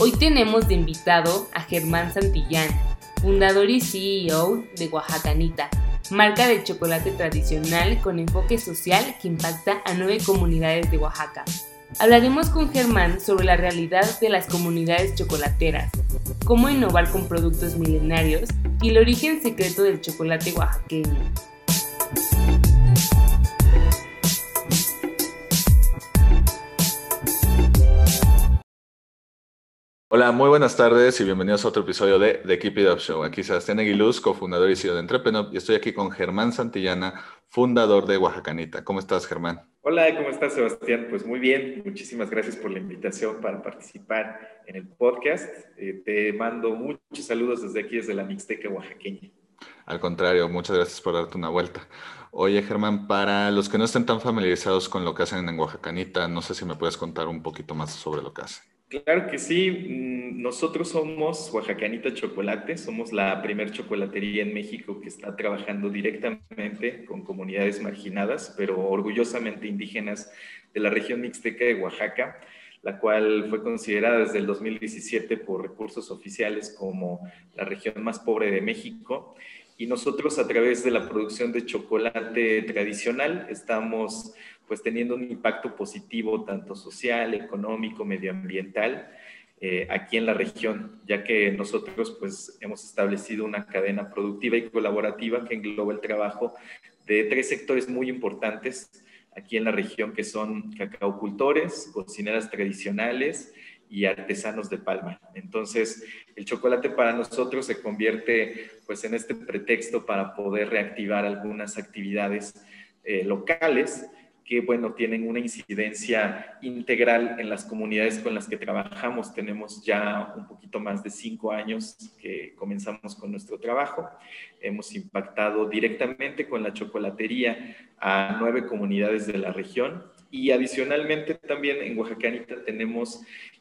Hoy tenemos de invitado a Germán Santillán, fundador y CEO de Oaxacanita, marca de chocolate tradicional con enfoque social que impacta a nueve comunidades de Oaxaca. Hablaremos con Germán sobre la realidad de las comunidades chocolateras, cómo innovar con productos milenarios y el origen secreto del chocolate oaxaqueño. Hola, muy buenas tardes y bienvenidos a otro episodio de The Keep It Up Show. Aquí Sebastián Aguiluz, cofundador y CEO de Entrepreneur, y estoy aquí con Germán Santillana, fundador de Oaxacanita. ¿Cómo estás, Germán? Hola, ¿cómo estás, Sebastián? Pues muy bien, muchísimas gracias por la invitación para participar en el podcast. Eh, te mando muchos saludos desde aquí, desde la Mixteca oaxaqueña. Al contrario, muchas gracias por darte una vuelta. Oye, Germán, para los que no estén tan familiarizados con lo que hacen en Oaxacanita, no sé si me puedes contar un poquito más sobre lo que hacen. Claro que sí. Mm, nosotros somos Oaxacanita Chocolate, somos la primer chocolatería en México que está trabajando directamente con comunidades marginadas, pero orgullosamente indígenas de la región mixteca de Oaxaca, la cual fue considerada desde el 2017 por recursos oficiales como la región más pobre de México. Y nosotros a través de la producción de chocolate tradicional estamos pues teniendo un impacto positivo tanto social, económico, medioambiental eh, aquí en la región, ya que nosotros pues hemos establecido una cadena productiva y colaborativa que engloba el trabajo de tres sectores muy importantes aquí en la región que son cacaocultores, cocineras tradicionales y artesanos de palma. Entonces, el chocolate para nosotros se convierte pues en este pretexto para poder reactivar algunas actividades eh, locales que, bueno, tienen una incidencia integral en las comunidades con las que trabajamos. Tenemos ya un poquito más de cinco años que comenzamos con nuestro trabajo. Hemos impactado directamente con la chocolatería a nueve comunidades de la región y adicionalmente también en Oaxacanita tenemos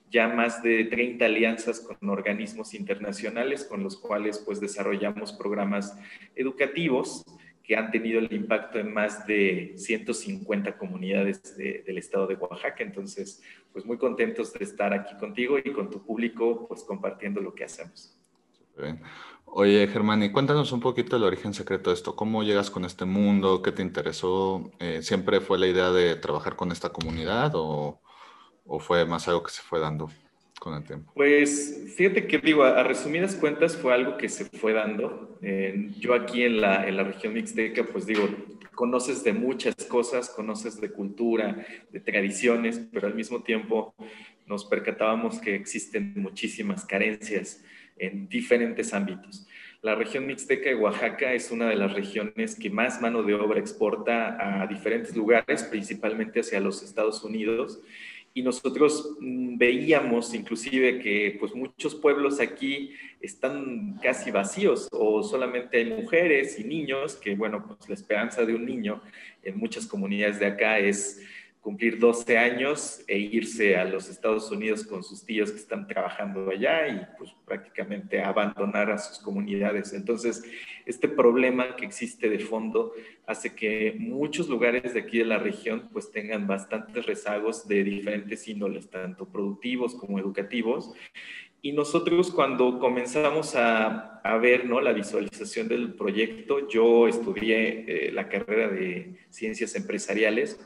ya más de 30 alianzas con organismos internacionales con los cuales pues desarrollamos programas educativos que han tenido el impacto en más de 150 comunidades del estado de Oaxaca. Entonces, pues muy contentos de estar aquí contigo y con tu público, pues compartiendo lo que hacemos. Bien. Oye, Germán, y cuéntanos un poquito el origen secreto de esto. ¿Cómo llegas con este mundo? ¿Qué te interesó? Eh, ¿Siempre fue la idea de trabajar con esta comunidad o, o fue más algo que se fue dando? Con el tiempo? Pues fíjate que digo, a, resumidas cuentas fue algo que se fue dando. yo aquí en la, en la región mixteca, pues digo, conoces de muchas cosas, conoces de cultura, de tradiciones, pero al mismo tiempo nos percatábamos que existen muchísimas carencias en diferentes ámbitos. La región mixteca de Oaxaca es una de las regiones que más mano de obra exporta a diferentes lugares, principalmente hacia los Estados Unidos y nosotros mm, veíamos inclusive que pues muchos pueblos aquí están casi vacíos o solamente hay mujeres y niños, que bueno, pues la esperanza de un niño en muchas comunidades de acá es cumplir 12 años e irse a los Estados Unidos con sus tíos que están trabajando allá y pues prácticamente abandonar a sus comunidades. Entonces, este problema que existe de fondo hace que muchos lugares de aquí de la región pues tengan bastantes rezagos de diferentes índoles, tanto productivos como educativos. Y nosotros cuando comenzamos a, a ver ¿no? la visualización del proyecto, yo estudié eh, la carrera de ciencias empresariales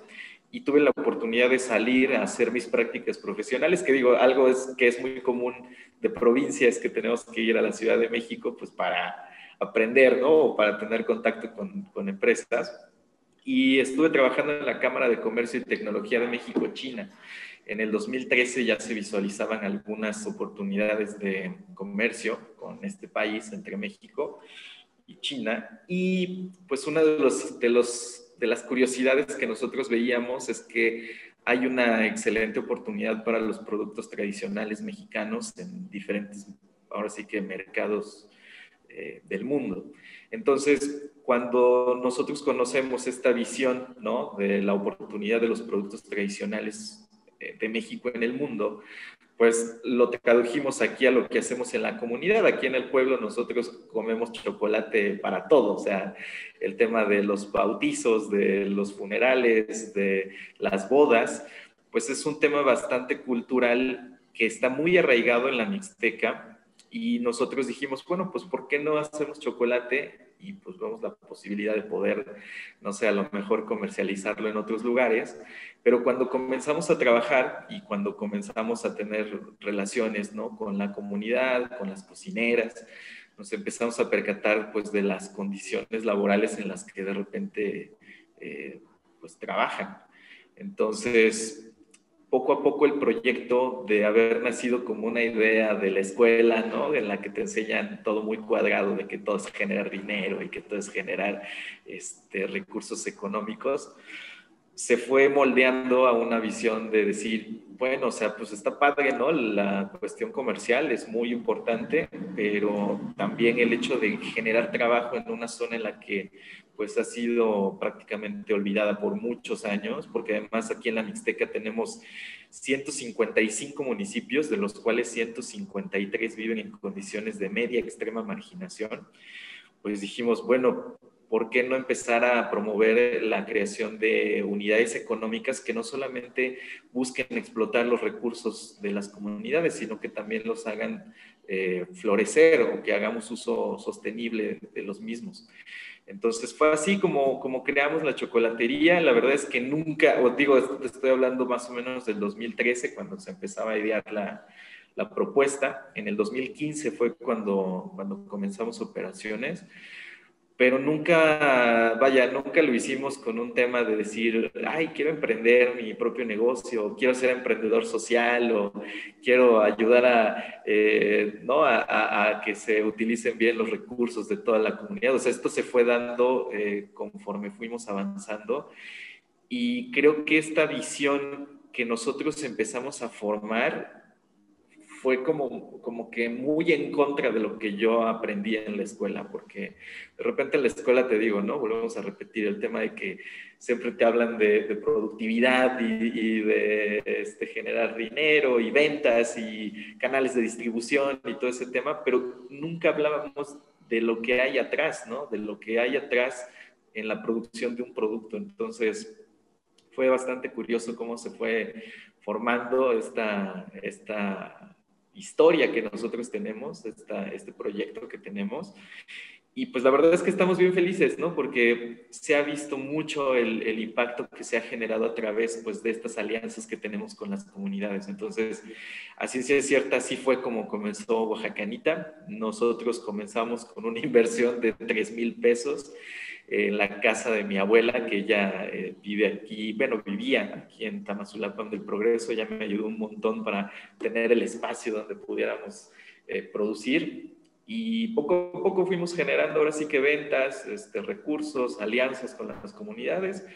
y tuve la oportunidad de salir a hacer mis prácticas profesionales, que digo, algo es, que es muy común de provincias que tenemos que ir a la Ciudad de México pues para aprender, ¿no? O para tener contacto con, con empresas. y estuve trabajando en la Cámara de Comercio y Tecnología de México-China. En el 2013 ya se visualizaban algunas oportunidades de comercio con este país entre México y China. Y pues una de, los, de, los, de las curiosidades que nosotros veíamos es que hay una excelente oportunidad para los productos tradicionales mexicanos en diferentes, ahora sí que mercados eh, del mundo. Entonces, cuando nosotros conocemos esta visión ¿no? de la oportunidad de los productos tradicionales eh, de México en el mundo, pues lo tradujimos aquí a lo que hacemos en la comunidad. Aquí en el pueblo nosotros comemos chocolate para todo, o sea, el tema de los bautizos, de los funerales, de las bodas, pues es un tema bastante cultural que está muy arraigado en la Mixteca y nosotros dijimos, bueno, pues ¿por qué no hacemos chocolate y pues vemos la posibilidad de poder, no sé, a lo mejor comercializarlo en otros lugares. Pero cuando comenzamos a trabajar y cuando comenzamos a tener relaciones, ¿no? Con la comunidad, con las cocineras, nos empezamos a percatar pues de las condiciones laborales en las que de repente eh, pues trabajan. Entonces, poco a poco el proyecto de haber nacido como una idea de la escuela, ¿no? En la que te enseñan todo muy cuadrado, de que todo es generar dinero y que todo es generar este, recursos económicos, se fue moldeando a una visión de decir, bueno, o sea, pues está padre, ¿no? La cuestión comercial es muy importante, pero también el hecho de generar trabajo en una zona en la que pues ha sido prácticamente olvidada por muchos años, porque además aquí en la Mixteca tenemos 155 municipios, de los cuales 153 viven en condiciones de media extrema marginación, pues dijimos, bueno, ¿por qué no empezar a promover la creación de unidades económicas que no solamente busquen explotar los recursos de las comunidades, sino que también los hagan eh, florecer o que hagamos uso sostenible de los mismos? Entonces fue así como, como creamos la chocolatería. La verdad es que nunca, os digo, estoy hablando más o menos del 2013, cuando se empezaba a idear la, la propuesta. En el 2015 fue cuando, cuando comenzamos operaciones pero nunca, vaya, nunca lo hicimos con un tema de decir, ay, quiero emprender mi propio negocio, quiero ser emprendedor social o quiero ayudar a, eh, ¿no? A, que se utilicen bien los recursos de toda la comunidad. O sea, esto se fue dando eh, conforme fuimos avanzando y creo que esta visión que nosotros empezamos a formar fue como, como que muy en contra de lo que yo aprendí en la escuela, porque de repente en la escuela te digo, ¿no? Volvemos a repetir el tema de que siempre te hablan de, productividad y, de este, generar dinero y ventas y canales de distribución y todo ese tema, pero nunca hablábamos de lo que hay atrás, ¿no? De lo que hay atrás en la producción de un producto. Entonces, fue bastante curioso cómo se fue formando esta, esta historia que nosotros tenemos, esta, este proyecto que tenemos. Y pues la verdad es que estamos bien felices, ¿no? Porque se ha visto mucho el, el, impacto que se ha generado a través pues, de estas alianzas que tenemos con las comunidades. Entonces, así es cierta, así fue como comenzó Oaxacanita. Nosotros comenzamos con una inversión de 3 mil pesos en la casa de mi abuela, que ella eh, vive aquí, bueno, vivía aquí en Tamazulapan del Progreso, ella me ayudó un montón para tener el espacio donde pudiéramos eh, producir. Y poco a poco fuimos generando ahora sí que ventas, este, recursos, alianzas con las comunidades.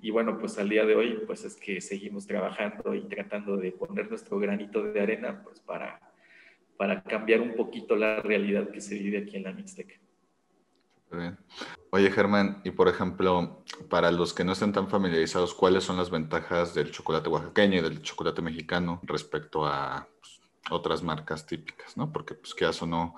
Y bueno, pues al día de hoy, pues es que seguimos trabajando y tratando de poner nuestro granito de arena, pues para, para cambiar un poquito la realidad que se vive aquí en la Mixteca. Bien. Oye, Germán, y por ejemplo, para los que no estén tan familiarizados, ¿cuáles son las ventajas del chocolate oaxaqueño y del chocolate mexicano respecto a pues, otras marcas típicas, ¿no? Porque, pues, que o no,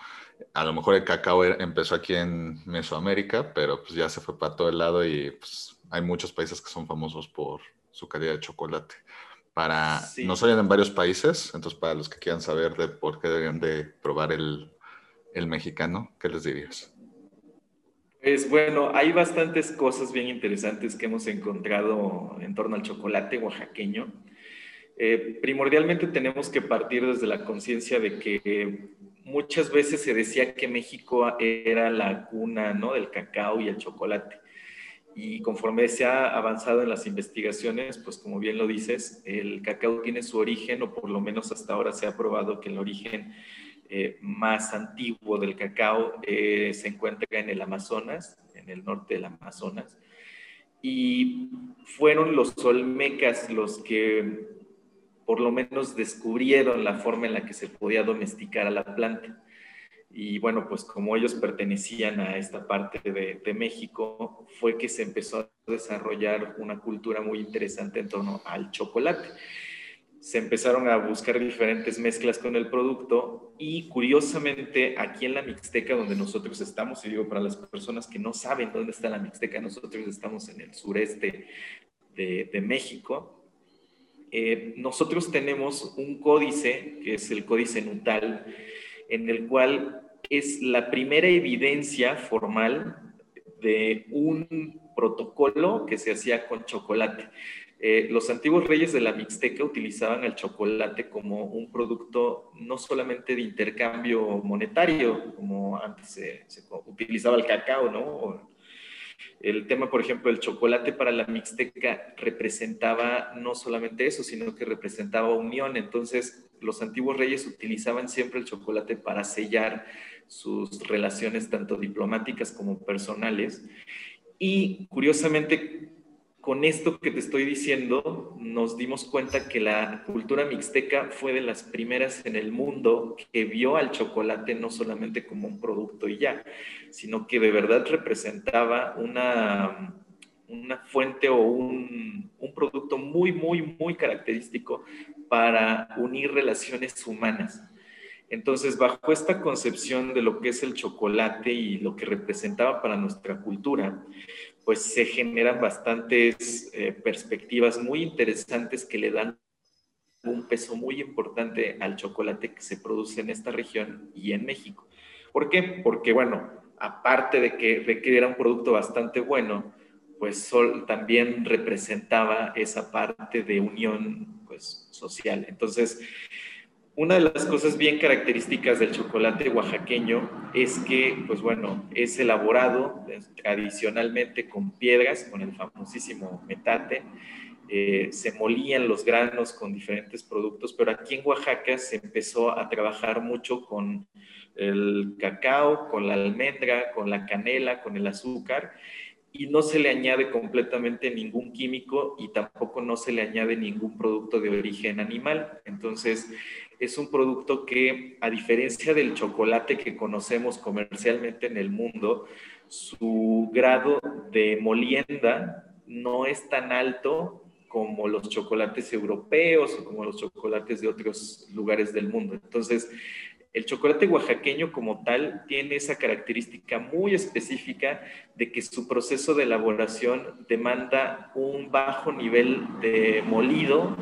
a lo mejor el cacao empezó aquí en Mesoamérica, pero pues ya se fue para todo el lado y pues hay muchos países que son famosos por su calidad de chocolate. Para, no solo en varios países, entonces para los que quieran saber de por qué deberían de probar el, el mexicano, ¿qué les dirías? Pues bueno, hay bastantes cosas bien interesantes que hemos encontrado en torno al chocolate oaxaqueño. Eh, primordialmente tenemos que partir desde la conciencia de que muchas veces se decía que México era la cuna ¿no? del cacao y el chocolate. y conforme se ha avanzado en las investigaciones, pues como bien lo dices, el cacao tiene su origen, o por lo menos hasta ahora se ha probado que el origen eh, más antiguo del cacao eh, se encuentra en el Amazonas, en el norte del Amazonas. Y fueron los olmecas los que por lo menos descubrieron la forma en la que se podía domesticar a la planta. Y bueno, pues como ellos pertenecían a esta parte de, de, México, fue que se empezó a desarrollar una cultura muy interesante en torno al chocolate se empezaron a buscar diferentes mezclas con el producto y curiosamente aquí en la Mixteca donde nosotros estamos, y digo para las personas que no saben dónde está la Mixteca, nosotros estamos en el sureste de, México, eh, nosotros tenemos un códice, que es el códice Nutal, en el cual es la primera evidencia formal de un protocolo que se hacía con chocolate. Eh, los antiguos reyes de la Mixteca utilizaban el chocolate como un producto no solamente de intercambio monetario, como antes se, utilizaba el cacao, ¿no? El tema, por ejemplo, el chocolate para la Mixteca representaba no solamente eso, sino que representaba unión. Entonces, los antiguos reyes utilizaban siempre el chocolate para sellar sus relaciones tanto diplomáticas como personales. Y curiosamente, con esto que te estoy diciendo, nos dimos cuenta que la cultura mixteca fue de las primeras en el mundo que vio al chocolate no solamente como un producto y ya, sino que de verdad representaba una, una fuente o un, un producto muy, muy, muy característico para unir relaciones humanas. Entonces, bajo esta concepción de lo que es el chocolate y lo que representaba para nuestra cultura, pues se generan bastantes eh, perspectivas muy interesantes que le dan un peso muy importante al chocolate que se produce en esta región y en México. ¿Por qué? Porque, bueno, aparte de que, de era un producto bastante bueno, pues Sol también representaba esa parte de unión pues, social. Entonces, una de las cosas bien características del chocolate oaxaqueño es que, pues bueno, es elaborado tradicionalmente con piedras, con el famosísimo metate. Eh, se molían los granos con diferentes productos, pero aquí en Oaxaca se empezó a trabajar mucho con el cacao, con la almendra, con la canela, con el azúcar, y no se le añade completamente ningún químico y tampoco no se le añade ningún producto de origen animal. Entonces, es un producto que, a diferencia del chocolate que conocemos comercialmente en el mundo, su grado de molienda no es tan alto como los chocolates europeos o como los chocolates de otros lugares del mundo. Entonces, el chocolate oaxaqueño como tal tiene esa característica muy específica de que su proceso de elaboración demanda un bajo nivel de molido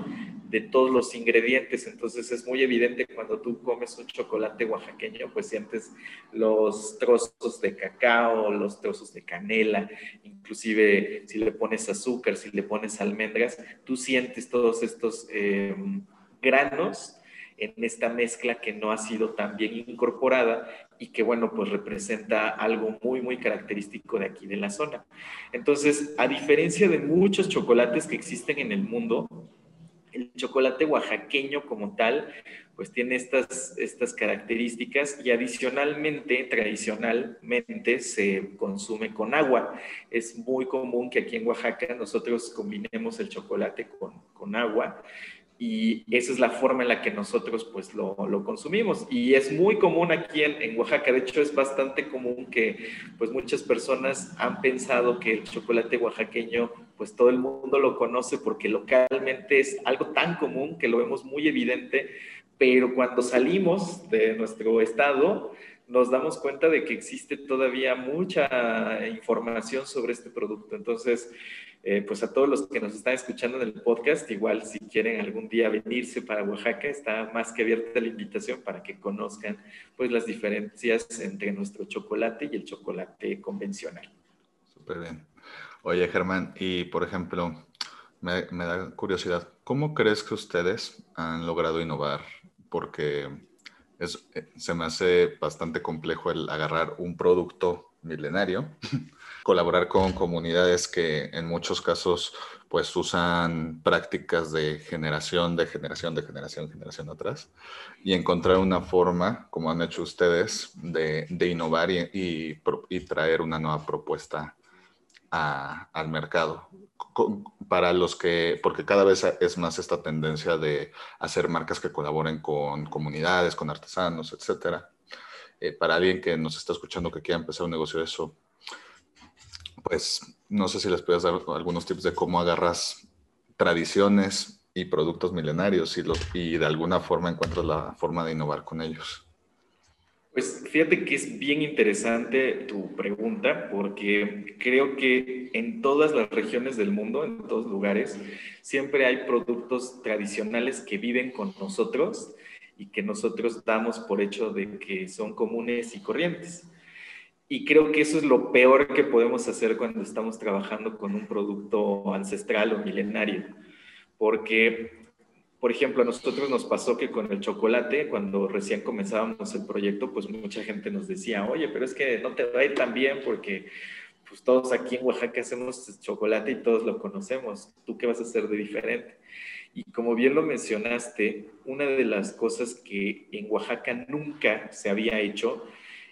de todos los ingredientes. Entonces es muy evidente cuando tú comes un chocolate oaxaqueño, pues sientes los trozos de cacao, los trozos de canela, inclusive si le pones azúcar, si le pones almendras, tú sientes todos estos em, granos en esta mezcla que no ha sido tan bien incorporada y que, bueno, pues representa algo muy, muy característico de aquí de la zona. Entonces, a diferencia de muchos chocolates que existen en el mundo, el chocolate oaxaqueño como tal, pues tiene estas, estas características y adicionalmente, tradicionalmente, se consume con agua. Es muy común que aquí en Oaxaca nosotros combinemos el chocolate con, con agua y esa es la forma en la que nosotros pues lo, lo consumimos. Y es muy común aquí en, en, Oaxaca, de hecho es bastante común que pues muchas personas han pensado que el chocolate oaxaqueño pues todo el mundo lo conoce porque localmente es algo tan común que lo vemos muy evidente, pero cuando salimos de nuestro estado nos damos cuenta de que existe todavía mucha información sobre este producto. Entonces, eh, pues a todos los que nos están escuchando en el podcast, igual si quieren algún día venirse para Oaxaca, está más que abierta la invitación para que conozcan pues las diferencias entre nuestro chocolate y el chocolate convencional. Súper bien. Oye, Germán, y por ejemplo, me, me da curiosidad, ¿cómo crees que ustedes han logrado innovar? Porque es, eh, se me hace bastante complejo el agarrar un producto milenario colaborar con comunidades que en muchos casos pues usan prácticas de generación, de generación, de generación, generación atrás y encontrar una forma, como han hecho ustedes, de, innovar y, traer una nueva propuesta al mercado. Para los que, porque cada vez es más esta tendencia de hacer marcas que colaboren con comunidades, con artesanos, etcétera. Eh, para alguien que nos está escuchando que quiera empezar un negocio de eso, pues no sé si les puedes dar algunos tips de cómo agarras tradiciones y productos milenarios y, los, y de alguna forma encuentras la forma de innovar con ellos. Pues fíjate que es bien interesante tu pregunta porque creo que en todas las regiones del mundo, en todos lugares, siempre hay productos tradicionales que viven con nosotros y que nosotros damos por hecho de que son comunes y corrientes. Y creo que eso es lo peor que podemos hacer cuando estamos trabajando con un producto ancestral o milenario. Porque, por ejemplo, a nosotros nos pasó que con el chocolate, cuando recién comenzábamos el proyecto, pues mucha gente nos decía, oye, pero es que no te va a ir tan bien porque pues todos aquí en Oaxaca hacemos chocolate y todos lo conocemos. ¿Tú qué vas a hacer de diferente? Y como bien lo mencionaste, una de las cosas que en Oaxaca nunca se había hecho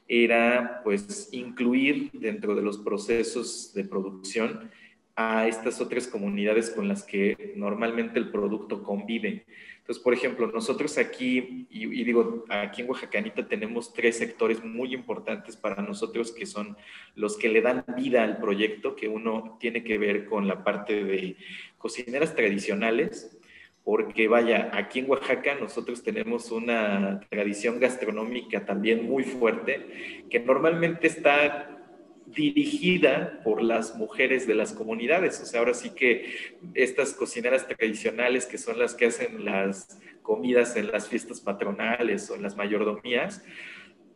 era pues incluir dentro de los procesos de producción a estas otras comunidades con las que normalmente el producto convive. Entonces, por ejemplo, nosotros aquí, y, digo, aquí en Oaxacanita tenemos tres sectores muy importantes para nosotros que son los que le dan vida al proyecto, que uno tiene que ver con la parte de cocineras tradicionales, porque vaya, aquí en Oaxaca nosotros tenemos una tradición gastronómica también muy fuerte, que normalmente está dirigida por las mujeres de las comunidades. O sea, ahora sí que estas cocineras tradicionales que son las que hacen las comidas en las fiestas patronales o en las mayordomías,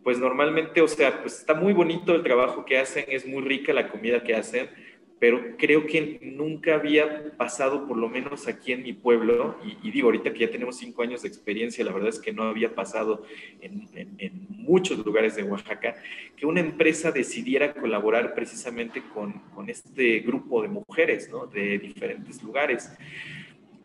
pues normalmente, o sea, pues está muy bonito el trabajo que hacen, es muy rica la comida que hacen, pero creo que nunca había pasado, por lo menos aquí en mi pueblo, y, digo, ahorita que ya tenemos cinco años de experiencia, la verdad es que no había pasado en, muchos lugares de Oaxaca, que una empresa decidiera colaborar precisamente con, con este grupo de mujeres, ¿no? De diferentes lugares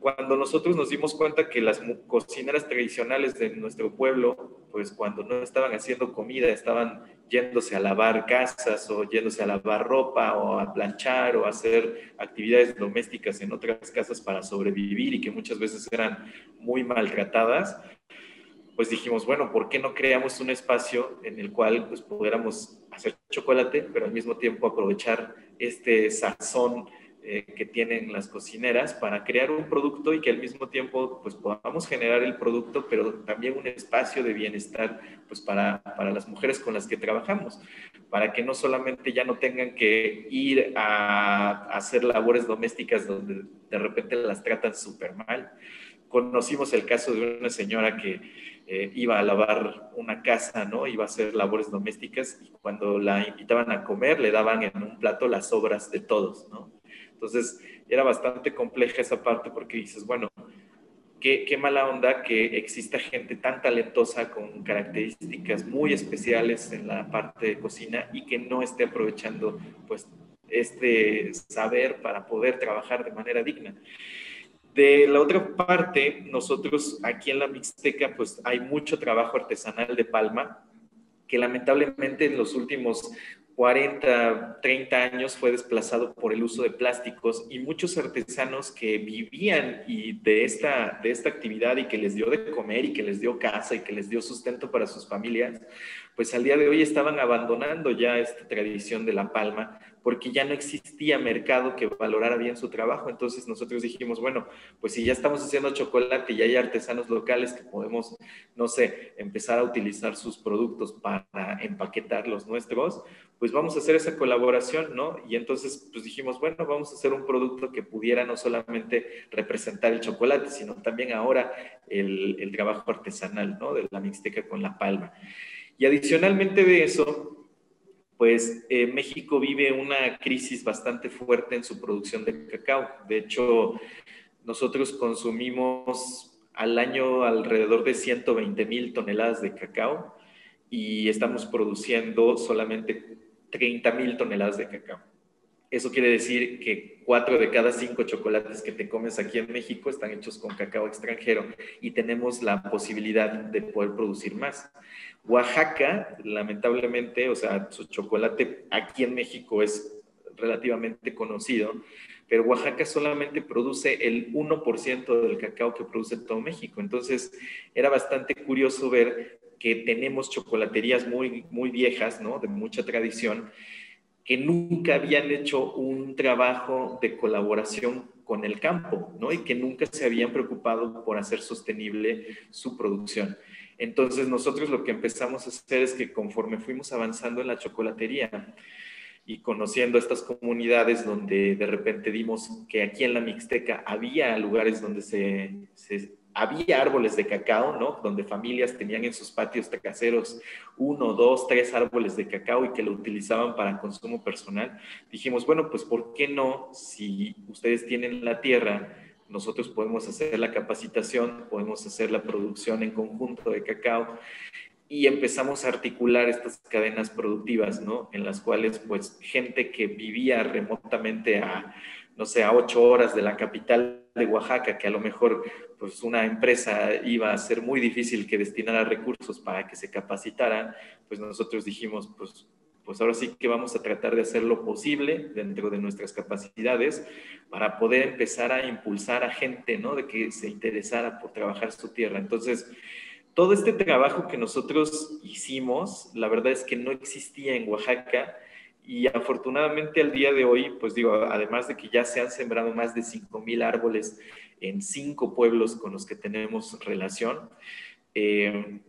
cuando nosotros nos dimos cuenta que las cocineras tradicionales de nuestro pueblo, pues cuando no estaban haciendo comida, estaban yéndose a lavar casas o yéndose a lavar ropa o a planchar o a hacer actividades domésticas en otras casas para sobrevivir y que muchas veces eran muy maltratadas, pues dijimos, bueno, ¿por qué no creamos un espacio en el cual pues pudiéramos hacer chocolate, pero al mismo tiempo aprovechar este sazón eh, que tienen las cocineras para crear un producto y que al mismo tiempo pues podamos generar el producto, pero también un espacio de bienestar pues para, para las mujeres con las que trabajamos, para que no solamente ya no tengan que ir a, hacer labores domésticas donde de repente las tratan súper mal. Conocimos el caso de una señora que eh, iba a lavar una casa, ¿no? Iba a hacer labores domésticas y cuando la invitaban a comer le daban en un plato las sobras de todos, ¿no? Entonces, era bastante compleja esa parte porque dices, bueno, qué, qué mala onda que exista gente tan talentosa con características muy especiales en la parte de cocina y que no esté aprovechando pues este saber para poder trabajar de manera digna. De la otra parte, nosotros aquí en la Mixteca, pues hay mucho trabajo artesanal de palma, que lamentablemente en los últimos 40, 30 años fue desplazado por el uso de plásticos y muchos artesanos que vivían y de, esta, de esta actividad y que les dio de comer y que les dio casa y que les dio sustento para sus familias, pues al día de hoy estaban abandonando ya esta tradición de la palma porque ya no existía mercado que valorara bien su trabajo. Entonces nosotros dijimos, bueno, pues si ya estamos haciendo chocolate y hay artesanos locales que podemos, no sé, empezar a utilizar sus productos para empaquetar los nuestros, pues vamos a hacer esa colaboración, ¿no? Y entonces pues dijimos, bueno, vamos a hacer un producto que pudiera no solamente representar el chocolate, sino también ahora el, el trabajo artesanal, ¿no? De la mixteca con la palma. Y adicionalmente de eso, pues eh, México vive una crisis bastante fuerte en su producción de cacao. De hecho, nosotros consumimos al año alrededor de 120 mil toneladas de cacao y estamos produciendo solamente 30 mil toneladas de cacao. Eso quiere decir que cuatro de cada cinco chocolates que te comes aquí en México están hechos con cacao extranjero y tenemos la posibilidad de poder producir más. Oaxaca, lamentablemente, o sea, su chocolate aquí en México es relativamente conocido, pero Oaxaca solamente produce el 1% del cacao que produce todo México. Entonces, era bastante curioso ver que tenemos chocolaterías muy, muy viejas, ¿no? De mucha tradición, que nunca habían hecho un trabajo de colaboración con el campo, ¿no? Y que nunca se habían preocupado por hacer sostenible su producción. Entonces nosotros lo que empezamos a hacer es que conforme fuimos avanzando en la chocolatería y conociendo estas comunidades donde de repente dimos que aquí en la Mixteca había lugares donde se, se había árboles de cacao, ¿no? Donde familias tenían en sus patios caseros uno, dos, tres árboles de cacao y que lo utilizaban para consumo personal. Dijimos, bueno, pues ¿por qué no? Si ustedes tienen la tierra, nosotros podemos hacer la capacitación, podemos hacer la producción en conjunto de cacao y empezamos a articular estas cadenas productivas, ¿no? En las cuales, pues, gente que vivía remotamente a no sé, a ocho horas de la capital de Oaxaca, que a lo mejor pues una empresa iba a ser muy difícil que destinara recursos para que se capacitaran, pues nosotros dijimos, pues, pues ahora sí que vamos a tratar de hacer lo posible dentro de nuestras capacidades para poder empezar a impulsar a gente, ¿no? De que se interesara por trabajar su tierra. Entonces, todo este trabajo que nosotros hicimos, la verdad es que no existía en Oaxaca y afortunadamente al día de hoy, pues digo, además de que ya se han sembrado más de 5.000 árboles en cinco pueblos con los que tenemos relación, eh,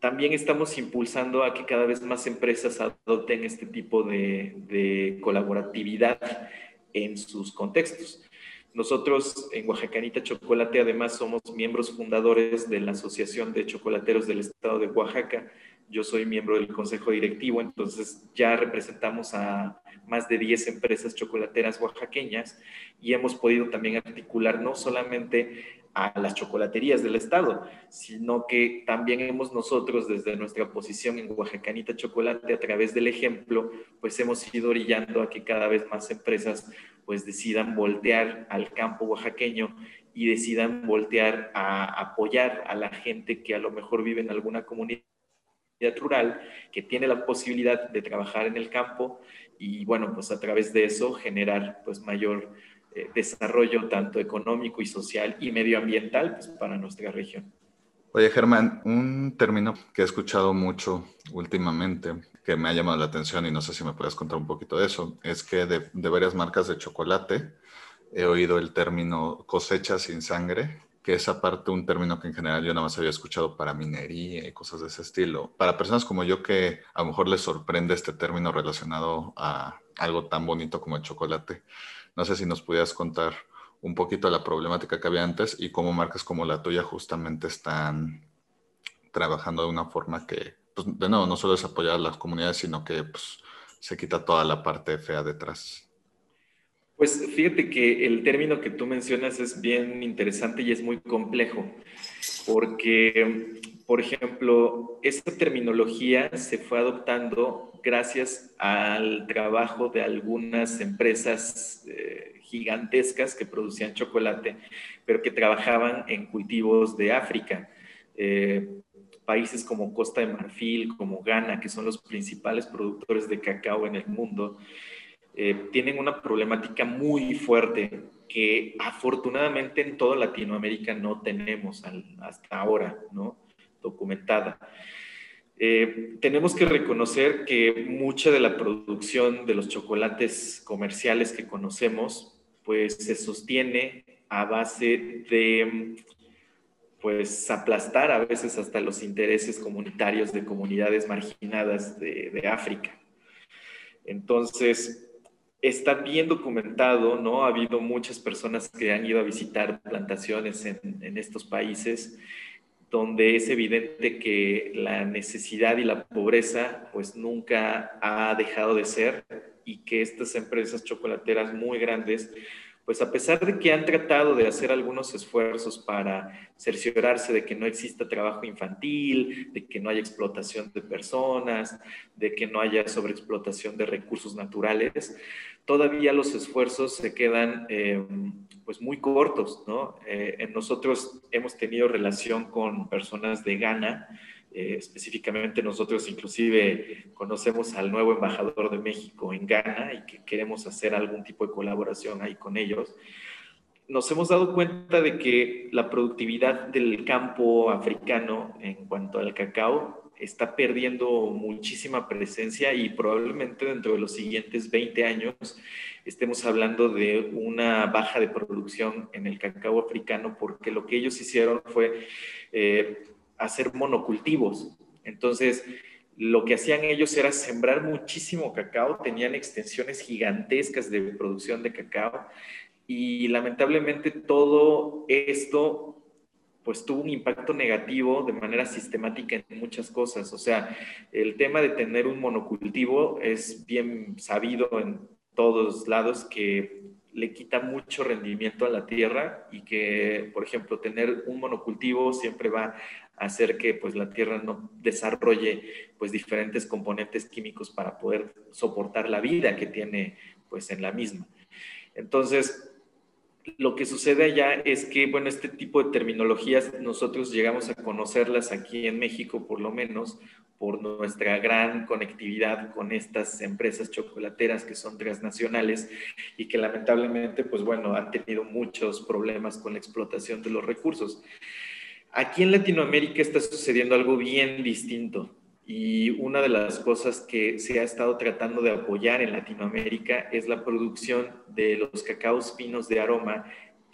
también estamos impulsando a que cada vez más empresas adopten este tipo de, de colaboratividad en sus contextos. Nosotros en Oaxacanita Chocolate además somos miembros fundadores de la Asociación de Chocolateros del Estado de Oaxaca, yo soy miembro del consejo directivo, entonces ya representamos a más de 10 empresas chocolateras oaxaqueñas y hemos podido también articular no solamente a las chocolaterías del estado, sino que también hemos nosotros desde nuestra posición en Oaxacanita Chocolate a través del ejemplo, pues hemos ido orillando a que cada vez más empresas pues decidan voltear al campo oaxaqueño y decidan voltear a apoyar a la gente que a lo mejor vive en alguna comunidad rural que tiene la posibilidad de trabajar en el campo y bueno, pues a través de eso generar pues mayor eh, desarrollo tanto económico y social y medioambiental pues, para nuestra región. Oye Germán, un término que he escuchado mucho últimamente que me ha llamado la atención y no sé si me puedes contar un poquito de eso, es que de, de varias marcas de chocolate he oído el término cosecha sin sangre que es aparte un término que en general yo nada más había escuchado para minería y cosas de ese estilo. Para personas como yo que a lo mejor les sorprende este término relacionado a algo tan bonito como el chocolate, no sé si nos pudieras contar un poquito la problemática que había antes y cómo marcas como la tuya justamente están trabajando de una forma que, pues, de nuevo, no solo es apoyar a las comunidades, sino que pues, se quita toda la parte fea detrás. Pues fíjate que el término que tú mencionas es bien interesante y es muy complejo, porque, por ejemplo, esta terminología se fue adoptando gracias al trabajo de algunas empresas eh, gigantescas que producían chocolate, pero que trabajaban en cultivos de África. Eh, países como Costa de Marfil, como Ghana, que son los principales productores de cacao en el mundo, eh, tienen una problemática muy fuerte que afortunadamente en toda Latinoamérica no tenemos hasta ahora, ¿no? Documentada. Eh, tenemos que reconocer que mucha de la producción de los chocolates comerciales que conocemos, pues se sostiene a base de, pues, aplastar a veces hasta los intereses comunitarios de comunidades marginadas de, de África. Entonces, está bien documentado, ¿no? Ha habido muchas personas que han ido a visitar plantaciones en, estos países donde es evidente que la necesidad y la pobreza pues nunca ha dejado de ser y que estas empresas chocolateras muy grandes pues a pesar de que han tratado de hacer algunos esfuerzos para cerciorarse de que no exista trabajo infantil, de que no haya explotación de personas, de que no haya sobreexplotación de recursos naturales, todavía los esfuerzos se quedan eh, pues muy cortos, ¿no? Eh, nosotros hemos tenido relación con personas de Ghana, eh, específicamente nosotros inclusive conocemos al nuevo embajador de México en Ghana y que queremos hacer algún tipo de colaboración ahí con ellos. Nos hemos dado cuenta de que la productividad del campo africano en cuanto al cacao está perdiendo muchísima presencia y probablemente dentro de los siguientes 20 años estemos hablando de una baja de producción en el cacao africano porque lo que ellos hicieron fue eh, hacer monocultivos. Entonces, lo que hacían ellos era sembrar muchísimo cacao, tenían extensiones gigantescas de producción de cacao y lamentablemente todo esto pues tuvo un impacto negativo de manera sistemática en muchas cosas. O sea, el tema de tener un monocultivo es bien sabido en todos lados que le quita mucho rendimiento a la tierra y que, por ejemplo, tener un monocultivo siempre va hacer que pues, la tierra no desarrolle pues, diferentes componentes químicos para poder soportar la vida que tiene pues, en la misma. Entonces, lo que sucede allá es que, bueno, este tipo de terminologías nosotros llegamos a conocerlas aquí en México, por lo menos, por nuestra gran conectividad con estas empresas chocolateras que son transnacionales y que lamentablemente, pues bueno, han tenido muchos problemas con la explotación de los recursos. Aquí en Latinoamérica está sucediendo algo bien distinto. Y una de las cosas que se ha estado tratando de apoyar en Latinoamérica es la producción de los cacaos finos de aroma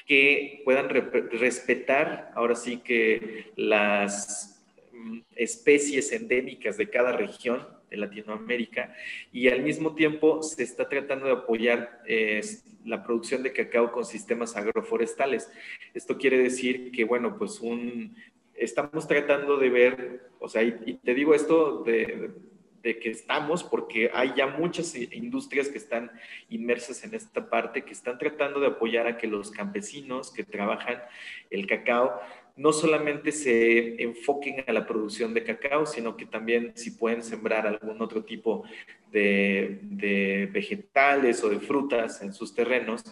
que puedan respetar ahora sí que las mm, especies endémicas de cada región de Latinoamérica y al mismo tiempo se está tratando de apoyar la producción de cacao con sistemas agroforestales. Esto quiere decir que, bueno, pues un estamos tratando de ver, o sea, y, te digo esto de, que estamos, porque hay ya muchas industrias que están inmersas en esta parte, que están tratando de apoyar a que los campesinos que trabajan el cacao no solamente se enfoquen a la producción de cacao, sino que también si pueden sembrar algún otro tipo de, vegetales o de frutas en sus terrenos,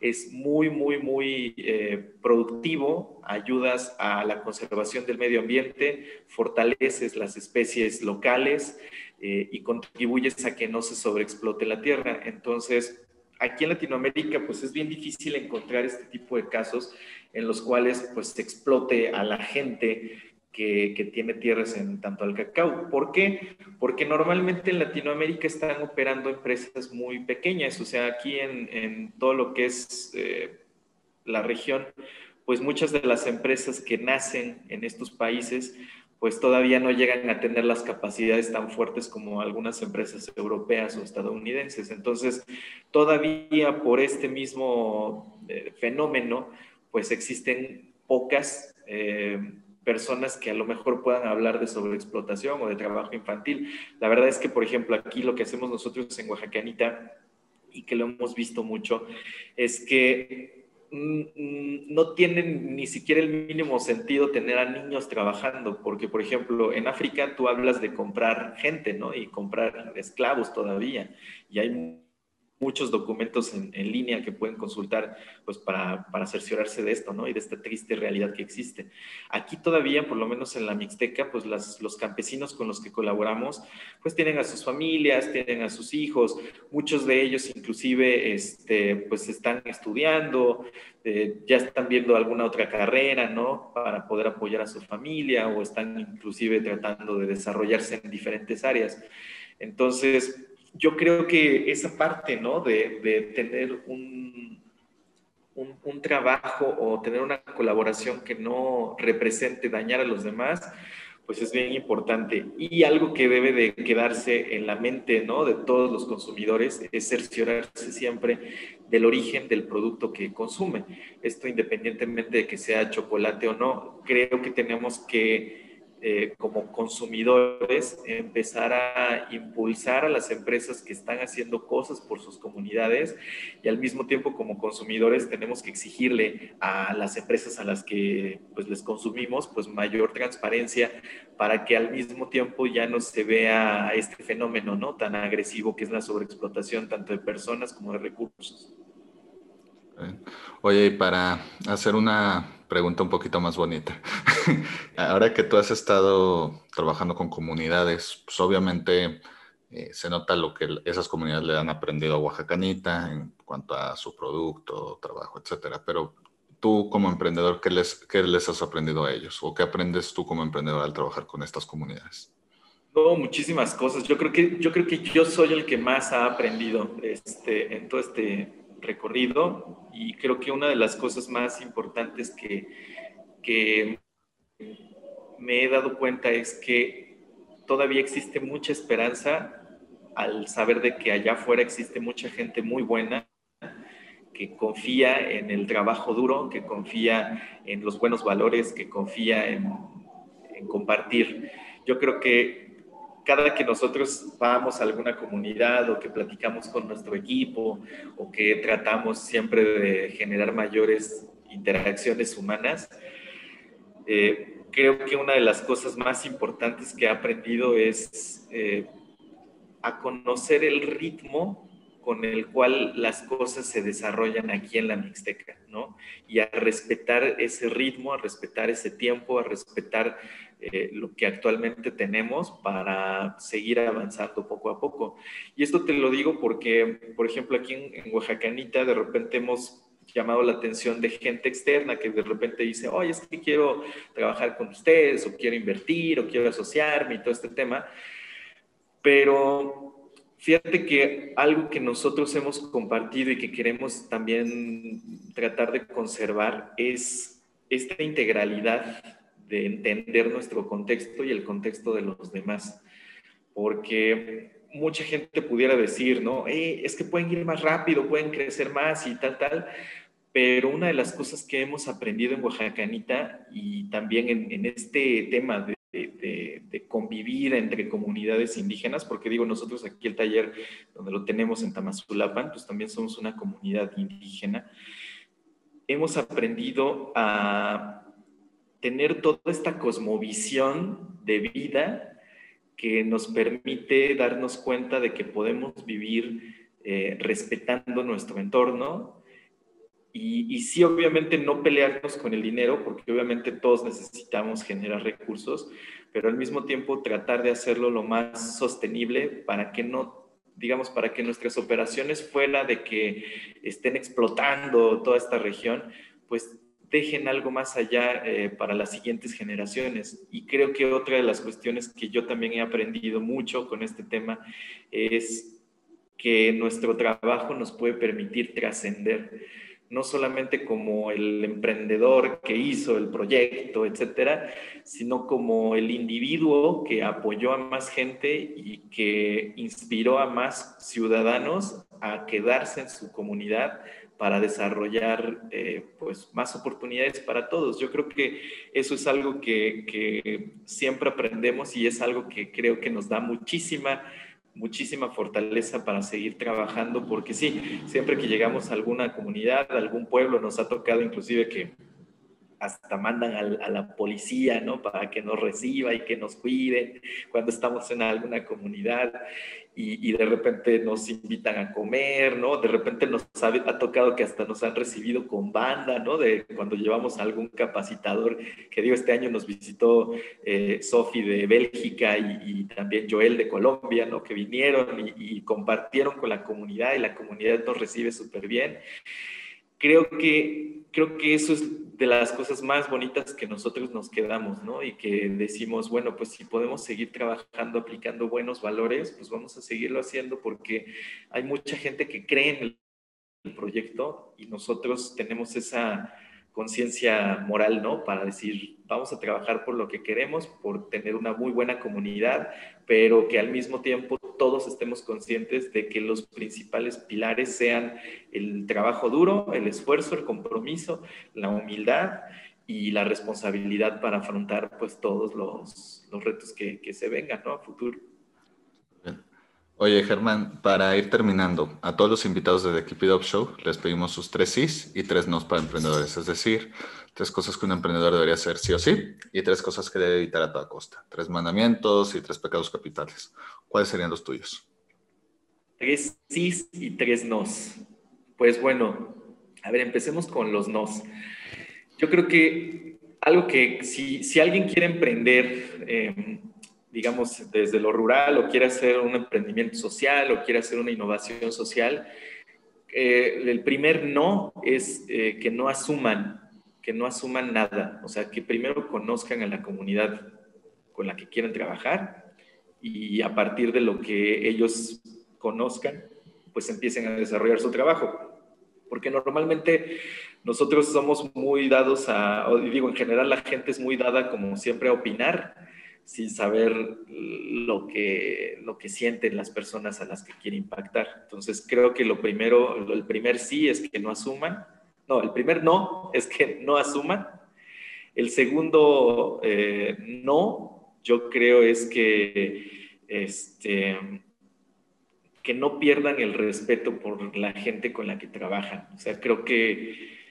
es muy, muy, muy eh, productivo, ayudas a la conservación del medio ambiente, fortaleces las especies locales eh, y contribuyes a que no se sobreexplote la tierra. Entonces, aquí en Latinoamérica, pues es bien difícil encontrar este tipo de casos en los cuales pues se explote a la gente que, tiene tierras en tanto al cacao. ¿Por qué? Porque normalmente en Latinoamérica están operando empresas muy pequeñas, o sea, aquí en, todo lo que es eh, la región, pues muchas de las empresas que nacen en estos países, pues todavía no llegan a tener las capacidades tan fuertes como algunas empresas europeas o estadounidenses. Entonces, todavía por este mismo eh, fenómeno, pues existen pocas eh, personas que a lo mejor puedan hablar de sobreexplotación o de trabajo infantil. La verdad es que, por ejemplo, aquí lo que hacemos nosotros en Oaxacanita y que lo hemos visto mucho es que mm, mm, no tienen ni siquiera el mínimo sentido tener a niños trabajando, porque por ejemplo en África tú hablas de comprar gente, ¿no? Y comprar esclavos todavía, y hay muchos documentos en, línea que pueden consultar pues para, para, cerciorarse de esto, ¿no? Y de esta triste realidad que existe. Aquí todavía, por lo menos en la Mixteca, pues los campesinos con los que colaboramos, pues tienen a sus familias, tienen a sus hijos, muchos de ellos inclusive, este, pues están estudiando, eh, ya están viendo alguna otra carrera, ¿no? Para poder apoyar a su familia o están inclusive tratando de desarrollarse en diferentes áreas. Entonces, yo creo que esa parte, ¿no? De, tener un, un, trabajo o tener una colaboración que no represente dañar a los demás, pues es bien importante. Y algo que debe de quedarse en la mente, ¿no? De todos los consumidores es cerciorarse siempre del origen del producto que consume. Esto independientemente de que sea chocolate o no, creo que tenemos que eh, como consumidores empezar a impulsar a las empresas que están haciendo cosas por sus comunidades y al mismo tiempo como consumidores tenemos que exigirle a las empresas a las que pues les consumimos pues mayor transparencia para que al mismo tiempo ya no se vea este fenómeno no tan agresivo que es la sobreexplotación tanto de personas como de recursos. Oye, y para hacer una pregunta un poquito más bonita. Ahora que tú has estado trabajando con comunidades, pues obviamente eh, se nota lo que esas comunidades le han aprendido a Oaxacanita en cuanto a su producto, trabajo, etcétera. Pero tú como emprendedor, ¿qué les, qué les has aprendido a ellos? ¿O qué aprendes tú como emprendedor al trabajar con estas comunidades? No, muchísimas cosas. Yo creo que yo, creo que yo soy el que más ha aprendido este, en todo este recorrido y creo que una de las cosas más importantes que, que me he dado cuenta es que todavía existe mucha esperanza al saber de que allá afuera existe mucha gente muy buena que confía en el trabajo duro, que confía en los buenos valores, que confía en, en compartir. Yo creo que cada que nosotros vamos a alguna comunidad o que platicamos con nuestro equipo o que tratamos siempre de generar mayores interacciones humanas, eh, creo que una de las cosas más importantes que he aprendido es eh, a conocer el ritmo con el cual las cosas se desarrollan aquí en la Mixteca, ¿no? Y a respetar ese ritmo, a respetar ese tiempo, a respetar eh, lo que actualmente tenemos para seguir avanzando poco a poco. Y esto te lo digo porque, por ejemplo, aquí en, en Oaxacanita de repente hemos llamado la atención de gente externa que de repente dice, oye, es que quiero trabajar con ustedes, o quiero invertir, o quiero asociarme y todo este tema. Pero fíjate que algo que nosotros hemos compartido y que queremos también tratar de conservar es esta integralidad de entender nuestro contexto y el contexto de los demás. Porque mucha gente pudiera decir, ¿no? Eh, es que pueden ir más rápido, pueden crecer más y tal, tal. Pero una de las cosas que hemos aprendido en Oaxacanita y también en, este tema de, de, convivir entre comunidades indígenas, porque digo, nosotros aquí el taller donde lo tenemos en Tamazulapan, pues también somos una comunidad indígena, hemos aprendido a tener toda esta cosmovisión de vida que nos permite darnos cuenta de que podemos vivir eh, respetando nuestro entorno y, y, sí, obviamente no pelearnos con el dinero, porque obviamente todos necesitamos generar recursos, pero al mismo tiempo tratar de hacerlo lo más sostenible para que no, digamos, para que nuestras operaciones fuera de que estén explotando toda esta región, pues dejen algo más allá eh, para las siguientes generaciones. Y creo que otra de las cuestiones que yo también he aprendido mucho con este tema es que nuestro trabajo nos puede permitir trascender, no solamente como el emprendedor que hizo el proyecto, etcétera, sino como el individuo que apoyó a más gente y que inspiró a más ciudadanos a quedarse en su comunidad, para desarrollar eh, pues, más oportunidades para todos. Yo creo que eso es algo que, que, siempre aprendemos y es algo que creo que nos da muchísima, muchísima fortaleza para seguir trabajando, porque sí, siempre que llegamos a alguna comunidad, a algún pueblo, nos ha tocado inclusive que hasta mandan a, la policía, ¿no? Para que nos reciba y que nos cuide cuando estamos en alguna comunidad y, de repente nos invitan a comer, ¿no? De repente nos ha, tocado que hasta nos han recibido con banda, ¿no? De cuando llevamos algún capacitador, que digo, este año nos visitó eh, Sofi de Bélgica y, también Joel de Colombia, ¿no? Que vinieron y, y compartieron con la comunidad y la comunidad nos recibe súper bien creo que, creo que eso es de las cosas más bonitas que nosotros nos quedamos, ¿no? Y que decimos, bueno, pues si podemos seguir trabajando, aplicando buenos valores, pues vamos a seguirlo haciendo porque hay mucha gente que cree en el proyecto y nosotros tenemos esa conciencia moral, ¿no? Para decir, vamos a trabajar por lo que queremos, por tener una muy buena comunidad, pero que al mismo tiempo todos estemos conscientes de que los principales pilares sean el trabajo duro, el esfuerzo, el compromiso, la humildad y la responsabilidad para afrontar pues todos los, los retos que, que, se vengan ¿no? a futuro. Oye, Germán, para ir terminando, a todos los invitados de The Keep It Up Show les pedimos sus tres sís y tres nos para emprendedores, es decir, tres cosas que un emprendedor debería hacer sí o sí y tres cosas que debe evitar a toda costa, tres mandamientos y tres pecados capitales. ¿Cuáles serían los tuyos? Tres sís y tres nos. Pues bueno, a ver, empecemos con los nos. Yo creo que algo que si, si alguien quiere emprender, eh, digamos, desde lo rural o quiere hacer un emprendimiento social o quiere hacer una innovación social, eh, el primer no es eh, que no asuman, que no asuman nada, o sea, que primero conozcan a la comunidad con la que quieren trabajar y a partir de lo que ellos conozcan, pues empiecen a desarrollar su trabajo. Porque normalmente nosotros somos muy dados a, o digo, en general la gente es muy dada como siempre a opinar sin saber lo que, lo que sienten las personas a las que quiere impactar. Entonces, creo que lo primero, el primer sí es que no asuman. No, el primer no es que no asuman. El segundo eh, no, yo creo es que, este, que no pierdan el respeto por la gente con la que trabajan. O sea, creo que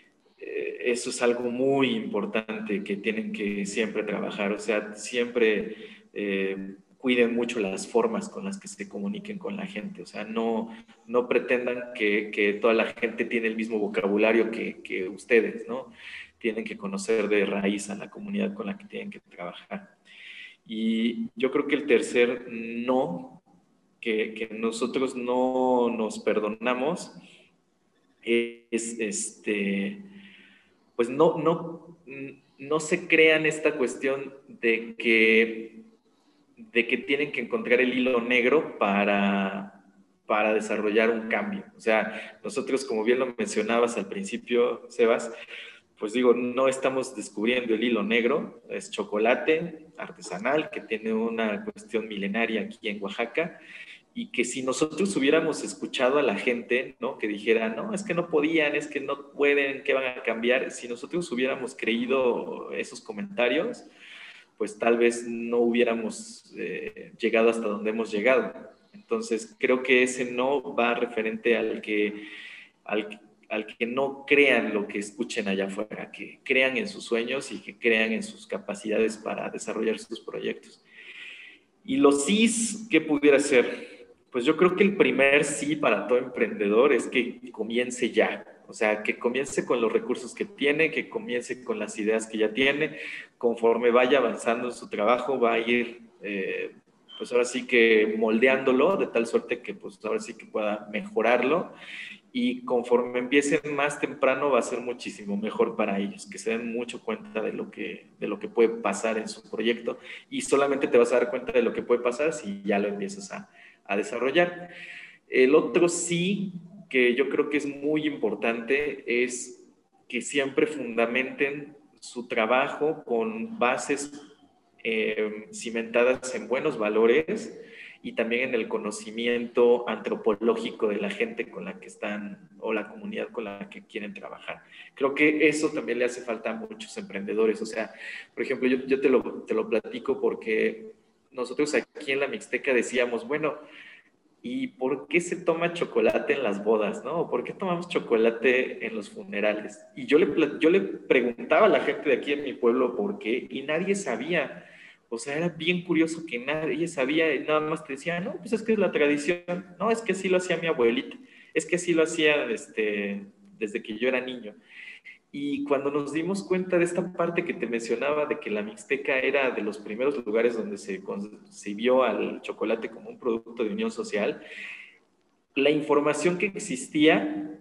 eso es algo muy importante que tienen que siempre trabajar, o sea, siempre eh, cuiden mucho las formas con las que se comuniquen con la gente, o sea, no, no pretendan que, que toda la gente tiene el mismo vocabulario que, que, ustedes, ¿no? Tienen que conocer de raíz a la comunidad con la que tienen que trabajar. Y yo creo que el tercer no, que, que nosotros no nos perdonamos, es este pues no, no, no se crean esta cuestión de que, de que tienen que encontrar el hilo negro para, para desarrollar un cambio. O sea, nosotros, como bien lo mencionabas al principio, Sebas, pues digo, no estamos descubriendo el hilo negro, es chocolate artesanal que tiene una cuestión milenaria aquí en Oaxaca y que si nosotros hubiéramos escuchado a la gente, ¿no? Que dijera, no, es que no podían, es que no pueden, que van a cambiar, si nosotros hubiéramos creído esos comentarios, pues tal vez no hubiéramos eh, llegado hasta donde hemos llegado. Entonces, creo que ese no va referente al que, al, al que no crean lo que escuchen allá afuera, que crean en sus sueños y que crean en sus capacidades para desarrollar sus proyectos. Y los sís, ¿qué pudiera ser? Pues yo creo que el primer sí para todo emprendedor es que comience ya, o sea, que comience con los recursos que tiene, que comience con las ideas que ya tiene, conforme vaya avanzando en su trabajo, va a ir, eh, pues ahora sí que moldeándolo de tal suerte que pues ahora sí que pueda mejorarlo. Y conforme empiecen más temprano va a ser muchísimo mejor para ellos, que se den mucho cuenta de lo que, de lo que puede pasar en su proyecto. Y solamente te vas a dar cuenta de lo que puede pasar si ya lo empiezas a a desarrollar. El otro sí, que yo creo que es muy importante, es que siempre fundamenten su trabajo con bases eh, cimentadas en buenos valores y también en el conocimiento antropológico de la gente con la que están o la comunidad con la que quieren trabajar. Creo que eso también le hace falta a muchos emprendedores. O sea, por ejemplo, yo, yo te, lo, te lo platico porque nosotros aquí en la Mixteca decíamos, bueno, ¿y por qué se toma chocolate en las bodas, no? ¿Por qué tomamos chocolate en los funerales? Y yo le, preguntaba a la gente de aquí en mi pueblo por qué y nadie sabía. O sea, era bien curioso que nadie sabía y nada más te decía, no, pues es que es la tradición. No, es que así lo hacía mi abuelita. Es que así lo hacía este, desde que yo era niño. Y cuando nos dimos cuenta de esta parte que te mencionaba, de que la Mixteca era de los primeros lugares donde se concibió al chocolate como un producto de unión social, la información que existía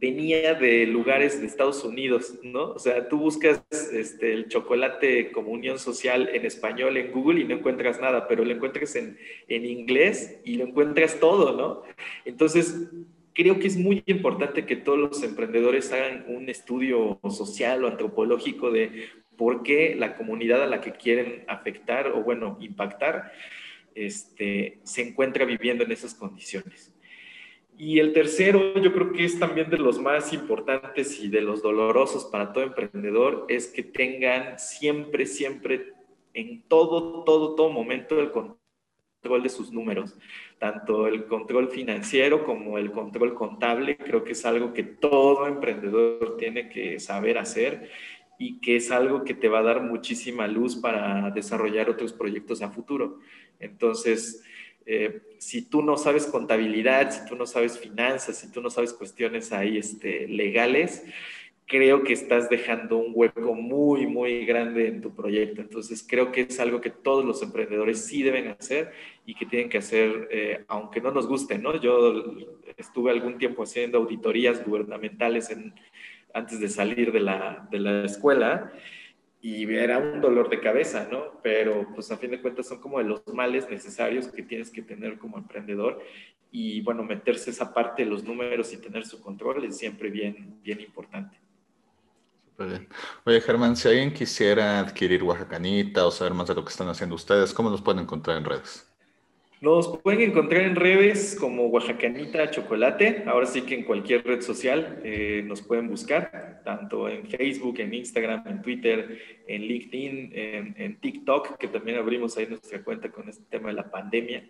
venía de lugares de Estados Unidos, ¿no? O sea, tú buscas este, el chocolate como unión social en español en Google y no encuentras nada, pero lo encuentras en, en inglés y lo encuentras todo, ¿no? Entonces, creo que es muy importante que todos los emprendedores hagan un estudio social o antropológico de por qué la comunidad a la que quieren afectar o, bueno, impactar, este, se encuentra viviendo en esas condiciones. Y el tercero, yo creo que es también de los más importantes y de los dolorosos para todo emprendedor, es que tengan siempre, siempre, en todo, todo, todo momento el control de sus números, tanto el control financiero como el control contable. Creo que es algo que todo emprendedor tiene que saber hacer y que es algo que te va a dar muchísima luz para desarrollar otros proyectos a futuro. Entonces, eh, si tú no sabes contabilidad, si tú no sabes finanzas, si tú no sabes cuestiones ahí este, legales, creo que estás dejando un hueco muy, muy grande en tu proyecto. Entonces, creo que es algo que todos los emprendedores sí deben hacer y que tienen que hacer, eh, aunque no nos guste, ¿no? Yo estuve algún tiempo haciendo auditorías gubernamentales en, antes de salir de la, de la escuela y era un dolor de cabeza, ¿no? Pero pues a fin de cuentas son como de los males necesarios que tienes que tener como emprendedor y bueno, meterse esa parte de los números y tener su control es siempre bien, bien importante. Oye, Germán, si alguien quisiera adquirir Oaxacanita o saber más de lo que están haciendo ustedes, ¿cómo los pueden encontrar en redes? Nos pueden encontrar en redes como Oaxacanita Chocolate. Ahora sí que en cualquier red social eh, nos pueden buscar, tanto en Facebook, en Instagram, en Twitter, en LinkedIn, en, TikTok, que también abrimos ahí nuestra cuenta con este tema de la pandemia.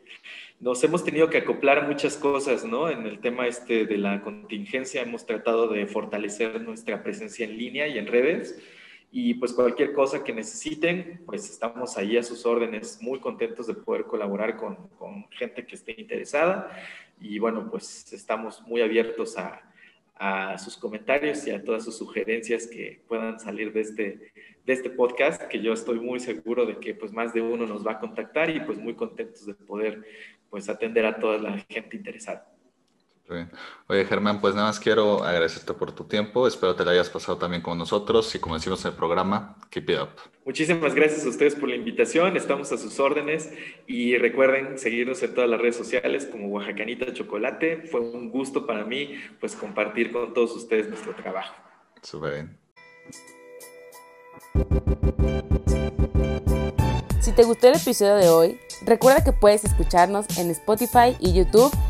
Nos hemos tenido que acoplar muchas cosas, ¿no? En el tema este de la contingencia hemos tratado de fortalecer nuestra presencia en línea y en redes y pues cualquier cosa que necesiten, pues estamos ahí a sus órdenes, muy contentos de poder colaborar con, con gente que esté interesada. Y bueno, pues estamos muy abiertos a, a, sus comentarios y a todas sus sugerencias que puedan salir de este, de este podcast, que yo estoy muy seguro de que pues más de uno nos va a contactar y pues muy contentos de poder pues atender a toda la gente interesada. Oye, Germán, pues nada más quiero agradecerte por tu tiempo. Espero te lo hayas pasado también con nosotros y como decimos en el programa, keep it up. Muchísimas gracias a ustedes por la invitación. Estamos a sus órdenes y recuerden seguirnos en todas las redes sociales como Oaxacanita Chocolate. Fue un gusto para mí pues compartir con todos ustedes nuestro trabajo. Súper bien. Si te gustó el episodio de hoy, recuerda que puedes escucharnos en Spotify y YouTube